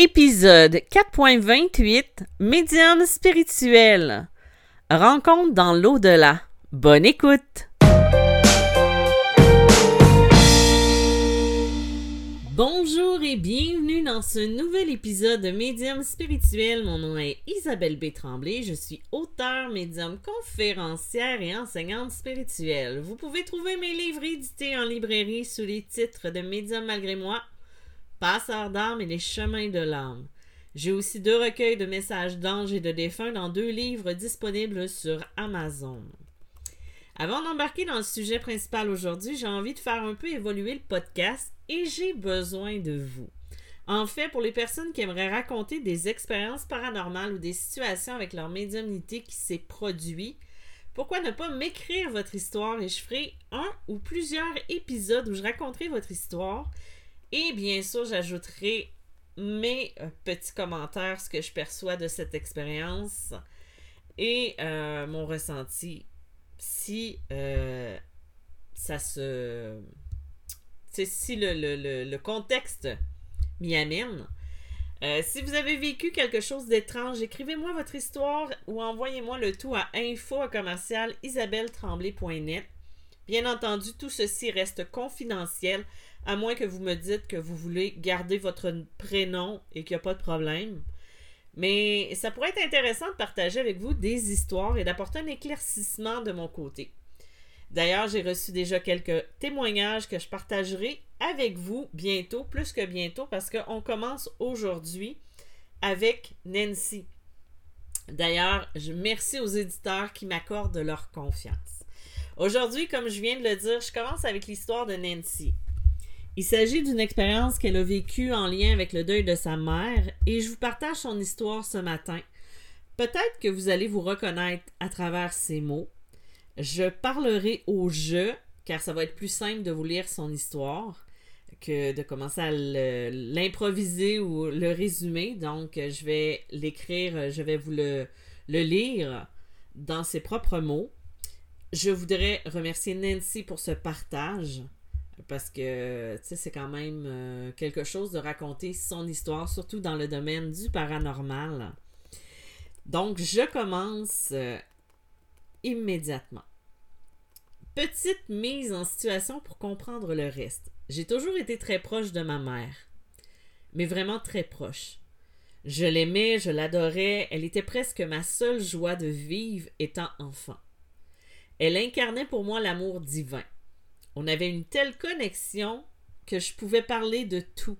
Épisode 4.28 Médium spirituel. Rencontre dans l'au-delà. Bonne écoute. Bonjour et bienvenue dans ce nouvel épisode de Médium spirituel. Mon nom est Isabelle B. Tremblay. Je suis auteur, médium, conférencière et enseignante spirituelle. Vous pouvez trouver mes livres édités en librairie sous les titres de Médium malgré moi, Passeur d'âme et les chemins de l'âme. J'ai aussi deux recueils de messages d'anges et de défunts dans deux livres disponibles sur Amazon. Avant d'embarquer dans le sujet principal aujourd'hui, j'ai envie de faire un peu évoluer le podcast et j'ai besoin de vous. En fait, pour les personnes qui aimeraient raconter des expériences paranormales ou des situations avec leur médiumnité qui s'est produit, pourquoi ne pas m'écrire votre histoire et je ferai un ou plusieurs épisodes où je raconterai votre histoire et bien sûr, j'ajouterai mes euh, petits commentaires, ce que je perçois de cette expérience et euh, mon ressenti si euh, ça se. si le, contexte m'y amène. si vous avez vécu quelque chose d'étrange, écrivez-moi votre histoire ou envoyez-moi le tout à info Bien entendu, tout ceci reste confidentiel à moins que vous me dites que vous voulez garder votre prénom et qu'il n'y a pas de problème. Mais ça pourrait être intéressant de partager avec vous des histoires et d'apporter un éclaircissement de mon côté. D'ailleurs, j'ai reçu déjà quelques témoignages que je partagerai avec vous bientôt, plus que bientôt, parce qu'on commence aujourd'hui avec Nancy. D'ailleurs, je merci aux éditeurs qui m'accordent leur confiance. Aujourd'hui, comme je viens de le dire, je commence avec l'histoire de Nancy. Il s'agit d'une expérience qu'elle a vécue en lien avec le deuil de sa mère et je vous partage son histoire ce matin. Peut-être que vous allez vous reconnaître à travers ces mots. Je parlerai au jeu car ça va être plus simple de vous lire son histoire que de commencer à l'improviser ou le résumer. Donc, je vais l'écrire, je vais vous le, le lire dans ses propres mots. Je voudrais remercier Nancy pour ce partage parce que c'est quand même euh, quelque chose de raconter son histoire, surtout dans le domaine du paranormal. Donc, je commence euh, immédiatement. Petite mise en situation pour comprendre le reste. J'ai toujours été très proche de ma mère, mais vraiment très proche. Je l'aimais, je l'adorais, elle était presque ma seule joie de vivre étant enfant. Elle incarnait pour moi l'amour divin. On avait une telle connexion que je pouvais parler de tout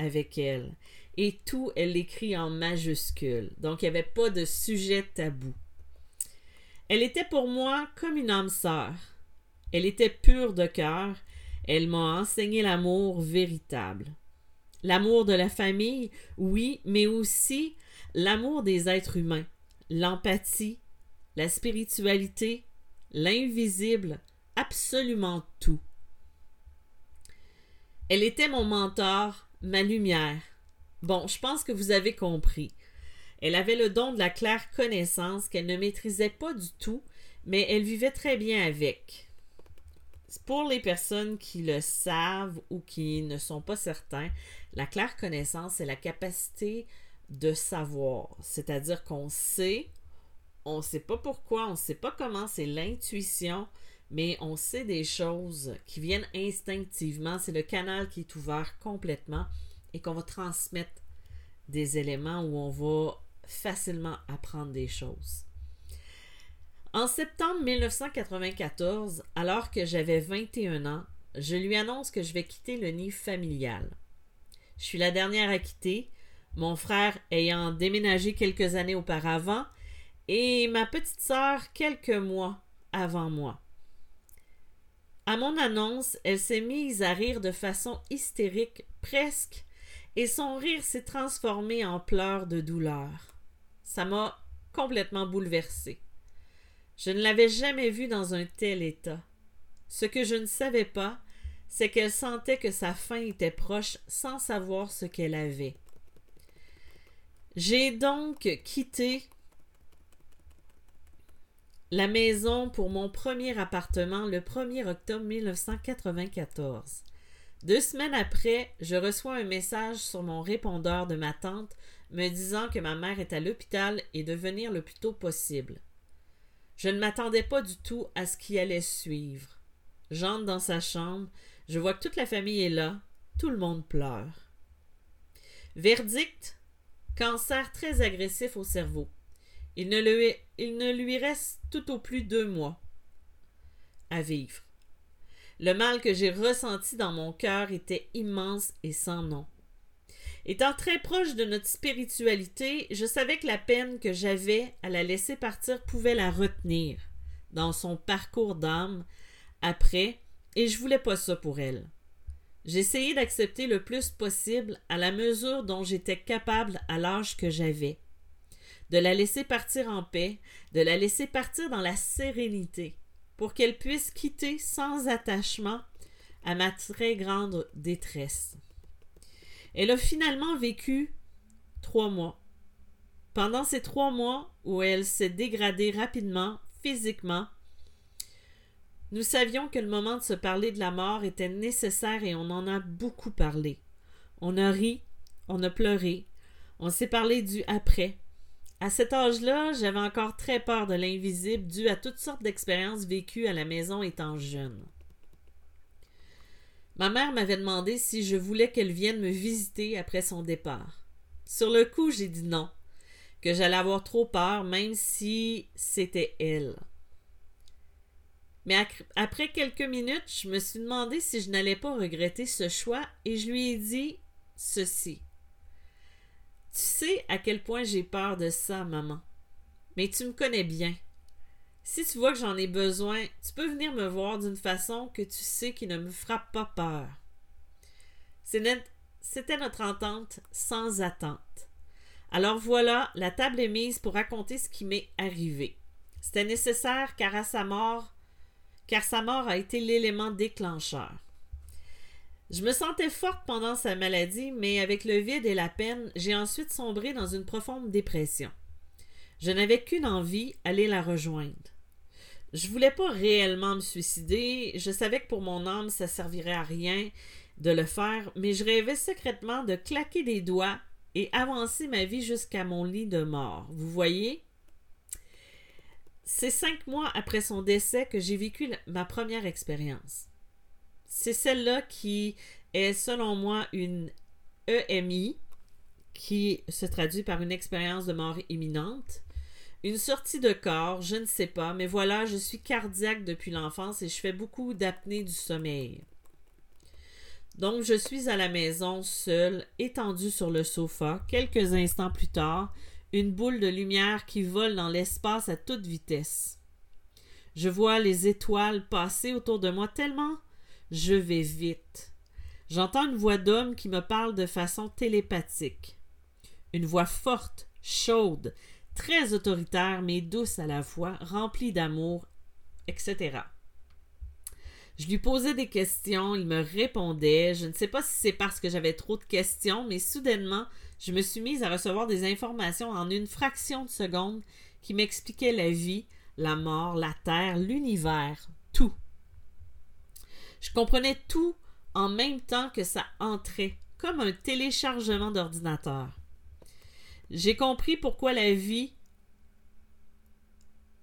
avec elle. Et tout, elle l'écrit en majuscule. Donc, il n'y avait pas de sujet tabou. Elle était pour moi comme une âme sœur. Elle était pure de cœur. Elle m'a enseigné l'amour véritable. L'amour de la famille, oui, mais aussi l'amour des êtres humains, l'empathie, la spiritualité, l'invisible, absolument tout. Elle était mon mentor, ma lumière. Bon, je pense que vous avez compris. Elle avait le don de la claire connaissance qu'elle ne maîtrisait pas du tout, mais elle vivait très bien avec. Pour les personnes qui le savent ou qui ne sont pas certains, la claire connaissance, c'est la capacité de savoir. C'est-à-dire qu'on sait, on ne sait pas pourquoi, on ne sait pas comment, c'est l'intuition, mais on sait des choses qui viennent instinctivement. C'est le canal qui est ouvert complètement et qu'on va transmettre des éléments où on va facilement apprendre des choses. En septembre 1994, alors que j'avais 21 ans, je lui annonce que je vais quitter le nid familial. Je suis la dernière à quitter, mon frère ayant déménagé quelques années auparavant et ma petite sœur quelques mois avant moi. À mon annonce, elle s'est mise à rire de façon hystérique, presque, et son rire s'est transformé en pleurs de douleur. Ça m'a complètement bouleversée. Je ne l'avais jamais vue dans un tel état. Ce que je ne savais pas, c'est qu'elle sentait que sa fin était proche sans savoir ce qu'elle avait. J'ai donc quitté la maison pour mon premier appartement le 1er octobre 1994. Deux semaines après, je reçois un message sur mon répondeur de ma tante me disant que ma mère est à l'hôpital et de venir le plus tôt possible. Je ne m'attendais pas du tout à ce qui allait suivre. J'entre dans sa chambre, je vois que toute la famille est là, tout le monde pleure. Verdict cancer très agressif au cerveau. Il ne, lui, reste tout au plus deux mois à vivre. Le mal que j'ai ressenti dans mon cœur était immense et sans nom. Étant très proche de notre spiritualité, je savais que la peine que j'avais à la laisser partir pouvait la retenir dans son parcours d'âme après, et je voulais pas ça pour elle. J'essayais d'accepter le plus possible à la mesure dont j'étais capable à l'âge que j'avais. De la laisser partir en paix, de la laisser partir dans la sérénité, pour qu'elle puisse quitter sans attachement à ma très grande détresse. Elle a finalement vécu trois mois. Pendant ces trois mois où elle s'est dégradée rapidement, physiquement, nous savions que le moment de se parler de la mort était nécessaire et on en a beaucoup parlé. On a ri, on a pleuré, on s'est parlé du après. À cet âge-là, j'avais encore très peur de l'invisible dû à toutes sortes d'expériences vécues à la maison étant jeune. Ma mère m'avait demandé si je voulais qu'elle vienne me visiter après son départ. Sur le coup, j'ai dit non, que j'allais avoir trop peur, même si c'était elle. Mais après quelques minutes, je me suis demandé si je n'allais pas regretter ce choix et je lui ai dit ceci. Tu sais à quel point j'ai peur de ça, maman. Mais tu me connais bien. Si tu vois que j'en ai besoin, tu peux venir me voir d'une façon que tu sais qui ne me frappe pas peur. C'était notre entente sans attente. Alors voilà, la table est mise pour raconter ce qui m'est arrivé. C'était nécessaire car à sa mort, car sa mort a été l'élément déclencheur. Je me sentais forte pendant sa maladie, mais avec le vide et la peine, j'ai ensuite sombré dans une profonde dépression. Je n'avais qu'une envie, aller la rejoindre. Je voulais pas réellement me suicider. Je savais que pour mon âme, ça servirait à rien de le faire, mais je rêvais secrètement de claquer des doigts et avancer ma vie jusqu'à mon lit de mort. Vous voyez? C'est cinq mois après son décès que j'ai vécu ma première expérience. C'est celle-là qui est, selon moi, une EMI, qui se traduit par une expérience de mort imminente. Une sortie de corps, je ne sais pas, mais voilà, je suis cardiaque depuis l'enfance et je fais beaucoup d'apnée du sommeil. Donc, je suis à la maison seule, étendue sur le sofa. Quelques instants plus tard, une boule de lumière qui vole dans l'espace à toute vitesse. Je vois les étoiles passer autour de moi tellement je vais vite. J'entends une voix d'homme qui me parle de façon télépathique. Une voix forte, chaude, très autoritaire mais douce à la fois, remplie d'amour, etc. Je lui posais des questions, il me répondait. Je ne sais pas si c'est parce que j'avais trop de questions, mais soudainement, je me suis mise à recevoir des informations en une fraction de seconde qui m'expliquaient la vie, la mort, la terre, l'univers, tout. Je comprenais tout en même temps que ça entrait, comme un téléchargement d'ordinateur. J'ai compris pourquoi la vie,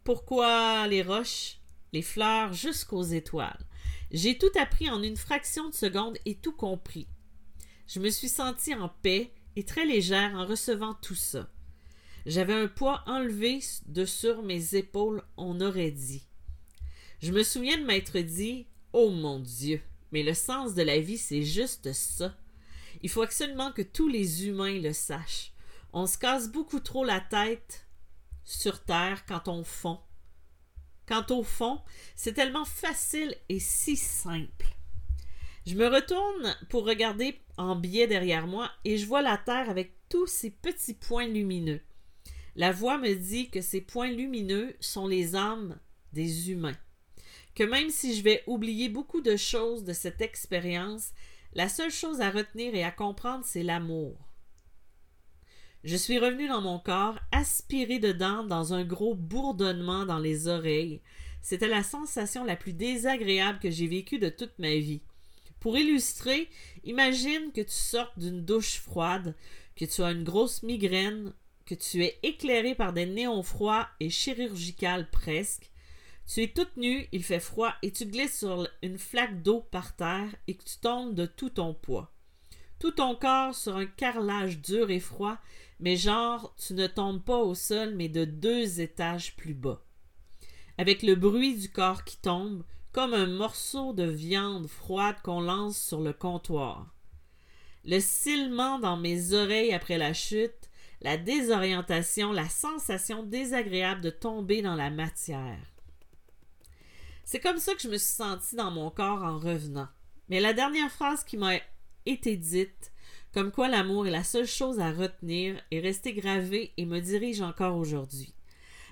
pourquoi les roches, les fleurs jusqu'aux étoiles. J'ai tout appris en une fraction de seconde et tout compris. Je me suis sentie en paix et très légère en recevant tout ça. J'avais un poids enlevé de sur mes épaules, on aurait dit. Je me souviens de m'être dit Oh mon Dieu, mais le sens de la vie, c'est juste ça. Il faut absolument que tous les humains le sachent. On se casse beaucoup trop la tête sur Terre quand on fond. Quant au fond, c'est tellement facile et si simple. Je me retourne pour regarder en biais derrière moi et je vois la Terre avec tous ces petits points lumineux. La voix me dit que ces points lumineux sont les âmes des humains. Que même si je vais oublier beaucoup de choses de cette expérience, la seule chose à retenir et à comprendre, c'est l'amour. Je suis revenu dans mon corps, aspiré dedans dans un gros bourdonnement dans les oreilles. C'était la sensation la plus désagréable que j'ai vécue de toute ma vie. Pour illustrer, imagine que tu sortes d'une douche froide, que tu as une grosse migraine, que tu es éclairé par des néons froids et chirurgicales presque. Tu es toute nue, il fait froid et tu glisses sur une flaque d'eau par terre et tu tombes de tout ton poids. Tout ton corps sur un carrelage dur et froid, mais genre tu ne tombes pas au sol mais de deux étages plus bas. Avec le bruit du corps qui tombe, comme un morceau de viande froide qu'on lance sur le comptoir. Le silement dans mes oreilles après la chute, la désorientation, la sensation désagréable de tomber dans la matière. C'est comme ça que je me suis sentie dans mon corps en revenant. Mais la dernière phrase qui m'a été dite, comme quoi l'amour est la seule chose à retenir, est restée gravée et me dirige encore aujourd'hui.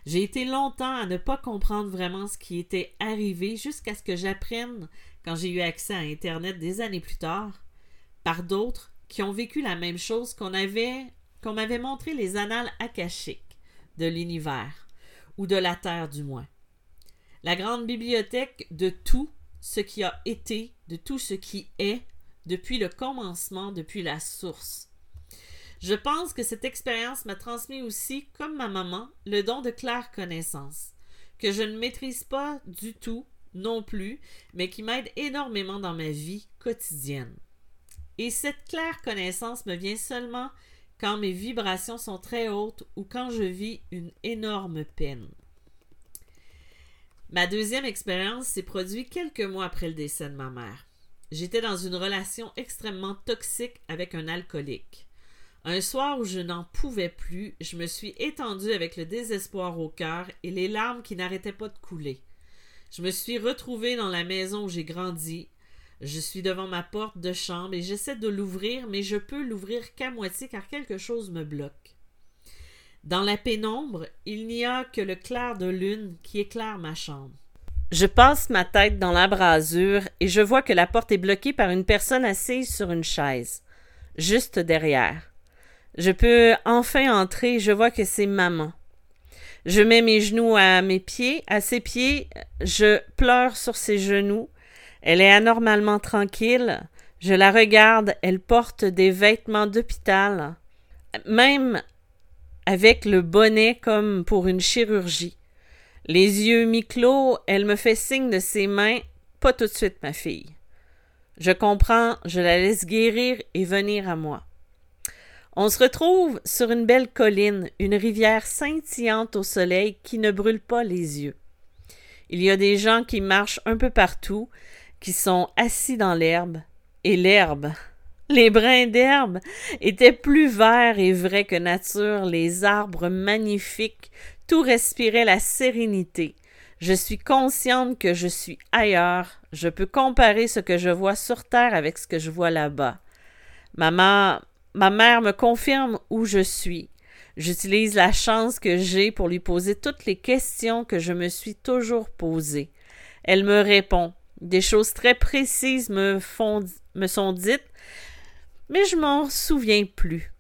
J'ai été longtemps à ne pas comprendre vraiment ce qui était arrivé jusqu'à ce que j'apprenne, quand j'ai eu accès à Internet des années plus tard, par d'autres qui ont vécu la même chose qu'on avait qu'on m'avait montré les annales akashiques de l'univers, ou de la Terre du moins. La grande bibliothèque de tout ce qui a été, de tout ce qui est, depuis le commencement, depuis la source. Je pense que cette expérience m'a transmis aussi, comme ma maman, le don de claire connaissance, que je ne maîtrise pas du tout non plus, mais qui m'aide énormément dans ma vie quotidienne. Et cette claire connaissance me vient seulement quand mes vibrations sont très hautes ou quand je vis une énorme peine. Ma deuxième expérience s'est produite quelques mois après le décès de ma mère. J'étais dans une relation extrêmement toxique avec un alcoolique. Un soir où je n'en pouvais plus, je me suis étendue avec le désespoir au cœur et les larmes qui n'arrêtaient pas de couler. Je me suis retrouvée dans la maison où j'ai grandi. Je suis devant ma porte de chambre et j'essaie de l'ouvrir, mais je peux l'ouvrir qu'à moitié car quelque chose me bloque. Dans la pénombre, il n'y a que le clair de lune qui éclaire ma chambre. Je passe ma tête dans l'embrasure et je vois que la porte est bloquée par une personne assise sur une chaise, juste derrière. Je peux enfin entrer, je vois que c'est maman. Je mets mes genoux à mes pieds, à ses pieds, je pleure sur ses genoux. Elle est anormalement tranquille. Je la regarde, elle porte des vêtements d'hôpital, même avec le bonnet comme pour une chirurgie. Les yeux mi-clos, elle me fait signe de ses mains. Pas tout de suite, ma fille. Je comprends, je la laisse guérir et venir à moi. On se retrouve sur une belle colline, une rivière scintillante au soleil qui ne brûle pas les yeux. Il y a des gens qui marchent un peu partout, qui sont assis dans l'herbe, et l'herbe. Les brins d'herbe étaient plus verts et vrais que nature, les arbres magnifiques, tout respirait la sérénité. Je suis consciente que je suis ailleurs, je peux comparer ce que je vois sur terre avec ce que je vois là-bas. Maman Ma mère me confirme où je suis. J'utilise la chance que j'ai pour lui poser toutes les questions que je me suis toujours posées. Elle me répond. Des choses très précises me, me sont dites, mais je m'en souviens plus.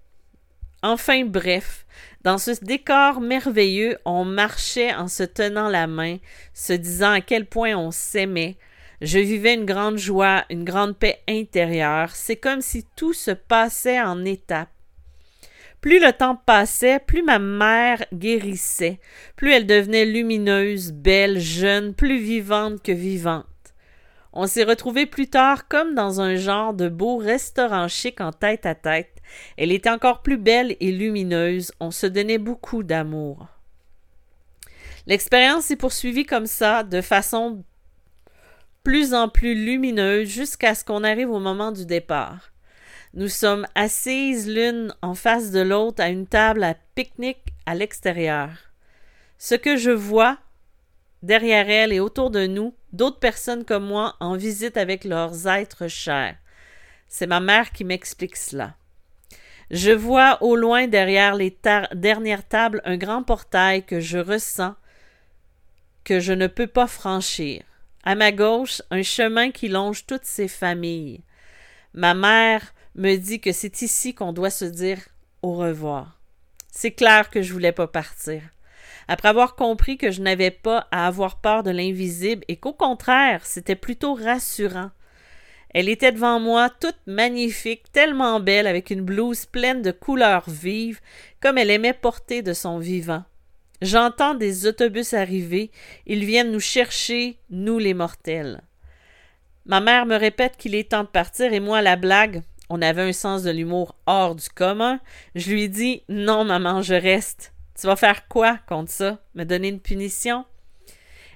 Enfin bref, dans ce décor merveilleux, on marchait en se tenant la main, se disant à quel point on s'aimait, je vivais une grande joie, une grande paix intérieure. C'est comme si tout se passait en étapes. Plus le temps passait, plus ma mère guérissait, plus elle devenait lumineuse, belle, jeune, plus vivante que vivante. On s'est retrouvés plus tard comme dans un genre de beau restaurant chic en tête à tête. Elle était encore plus belle et lumineuse, on se donnait beaucoup d'amour. L'expérience s'est poursuivie comme ça, de façon plus en plus lumineuse jusqu'à ce qu'on arrive au moment du départ. Nous sommes assises l'une en face de l'autre à une table à pique-nique à l'extérieur. Ce que je vois derrière elle et autour de nous, d'autres personnes comme moi en visite avec leurs êtres chers. C'est ma mère qui m'explique cela. Je vois au loin derrière les dernières tables un grand portail que je ressens que je ne peux pas franchir. À ma gauche, un chemin qui longe toutes ces familles. Ma mère me dit que c'est ici qu'on doit se dire au revoir. C'est clair que je voulais pas partir. Après avoir compris que je n'avais pas à avoir peur de l'invisible et qu'au contraire, c'était plutôt rassurant. Elle était devant moi, toute magnifique, tellement belle, avec une blouse pleine de couleurs vives, comme elle aimait porter de son vivant. J'entends des autobus arriver, ils viennent nous chercher, nous les mortels. Ma mère me répète qu'il est temps de partir, et moi, la blague, on avait un sens de l'humour hors du commun, je lui dis Non, maman, je reste. Tu vas faire quoi contre ça? Me donner une punition?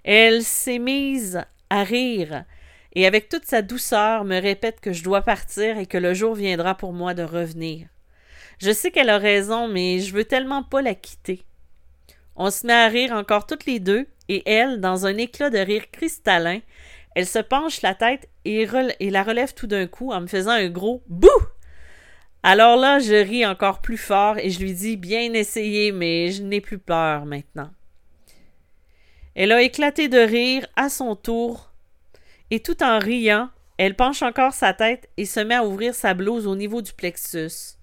Elle s'est mise à rire et avec toute sa douceur me répète que je dois partir et que le jour viendra pour moi de revenir. Je sais qu'elle a raison, mais je veux tellement pas la quitter. On se met à rire encore toutes les deux, et elle, dans un éclat de rire cristallin, elle se penche la tête et, la relève tout d'un coup en me faisant un gros bouh. Alors là, je ris encore plus fort et je lui dis Bien essayé, mais je n'ai plus peur maintenant. Elle a éclaté de rire à son tour, et tout en riant, elle penche encore sa tête et se met à ouvrir sa blouse au niveau du plexus.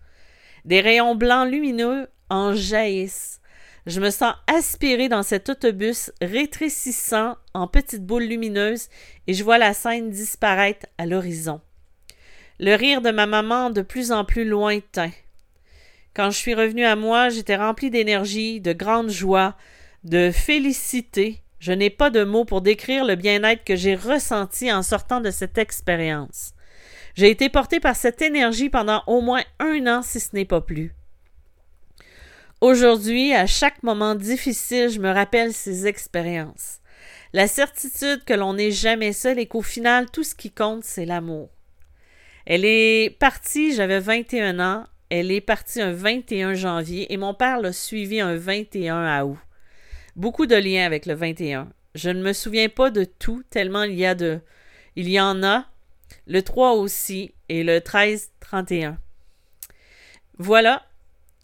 Des rayons blancs lumineux en jaillissent. Je me sens aspirée dans cet autobus rétrécissant en petites boules lumineuses et je vois la scène disparaître à l'horizon. Le rire de ma maman de plus en plus lointain. Quand je suis revenue à moi, j'étais remplie d'énergie, de grande joie, de félicité. Je n'ai pas de mots pour décrire le bien-être que j'ai ressenti en sortant de cette expérience. J'ai été portée par cette énergie pendant au moins un an, si ce n'est pas plus. Aujourd'hui, à chaque moment difficile, je me rappelle ces expériences. La certitude que l'on n'est jamais seul et qu'au final, tout ce qui compte, c'est l'amour. Elle est partie, j'avais 21 ans, elle est partie un 21 janvier et mon père l'a suivi un 21 août. Beaucoup de liens avec le 21. Je ne me souviens pas de tout, tellement il y a de. Il y en a. Le 3 aussi et le 13-31. Voilà,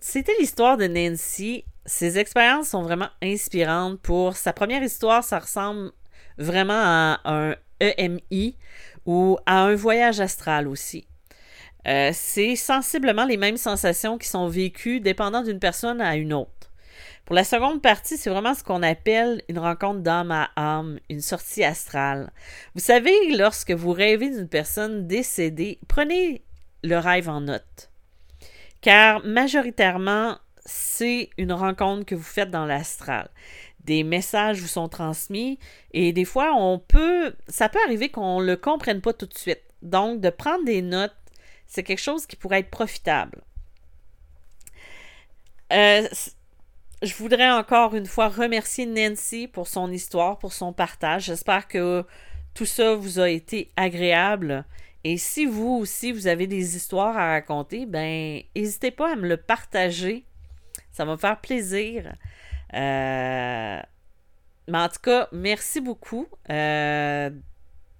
c'était l'histoire de Nancy. Ses expériences sont vraiment inspirantes. Pour sa première histoire, ça ressemble vraiment à un EMI ou à un voyage astral aussi. Euh, c'est sensiblement les mêmes sensations qui sont vécues dépendant d'une personne à une autre. Pour la seconde partie, c'est vraiment ce qu'on appelle une rencontre d'âme à âme, une sortie astrale. Vous savez, lorsque vous rêvez d'une personne décédée, prenez le rêve en note car majoritairement, c'est une rencontre que vous faites dans l'astral. Des messages vous sont transmis et des fois, on peut, ça peut arriver qu'on ne le comprenne pas tout de suite. Donc, de prendre des notes, c'est quelque chose qui pourrait être profitable. Euh, je voudrais encore une fois remercier Nancy pour son histoire, pour son partage. J'espère que tout ça vous a été agréable et si vous aussi, vous avez des histoires à raconter, ben, n'hésitez pas à me le partager. Ça va me faire plaisir. Euh, mais en tout cas, merci beaucoup euh,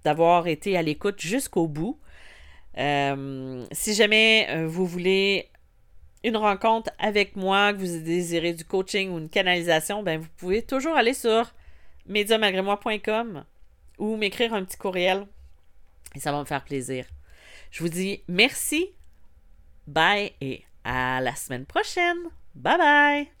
d'avoir été à l'écoute jusqu'au bout. Euh, si jamais vous voulez une rencontre avec moi, que vous désirez du coaching ou une canalisation, ben vous pouvez toujours aller sur médiamalgrémoi.com ou m'écrire un petit courriel et ça va me faire plaisir. Je vous dis merci, bye et à la semaine prochaine. Bye bye!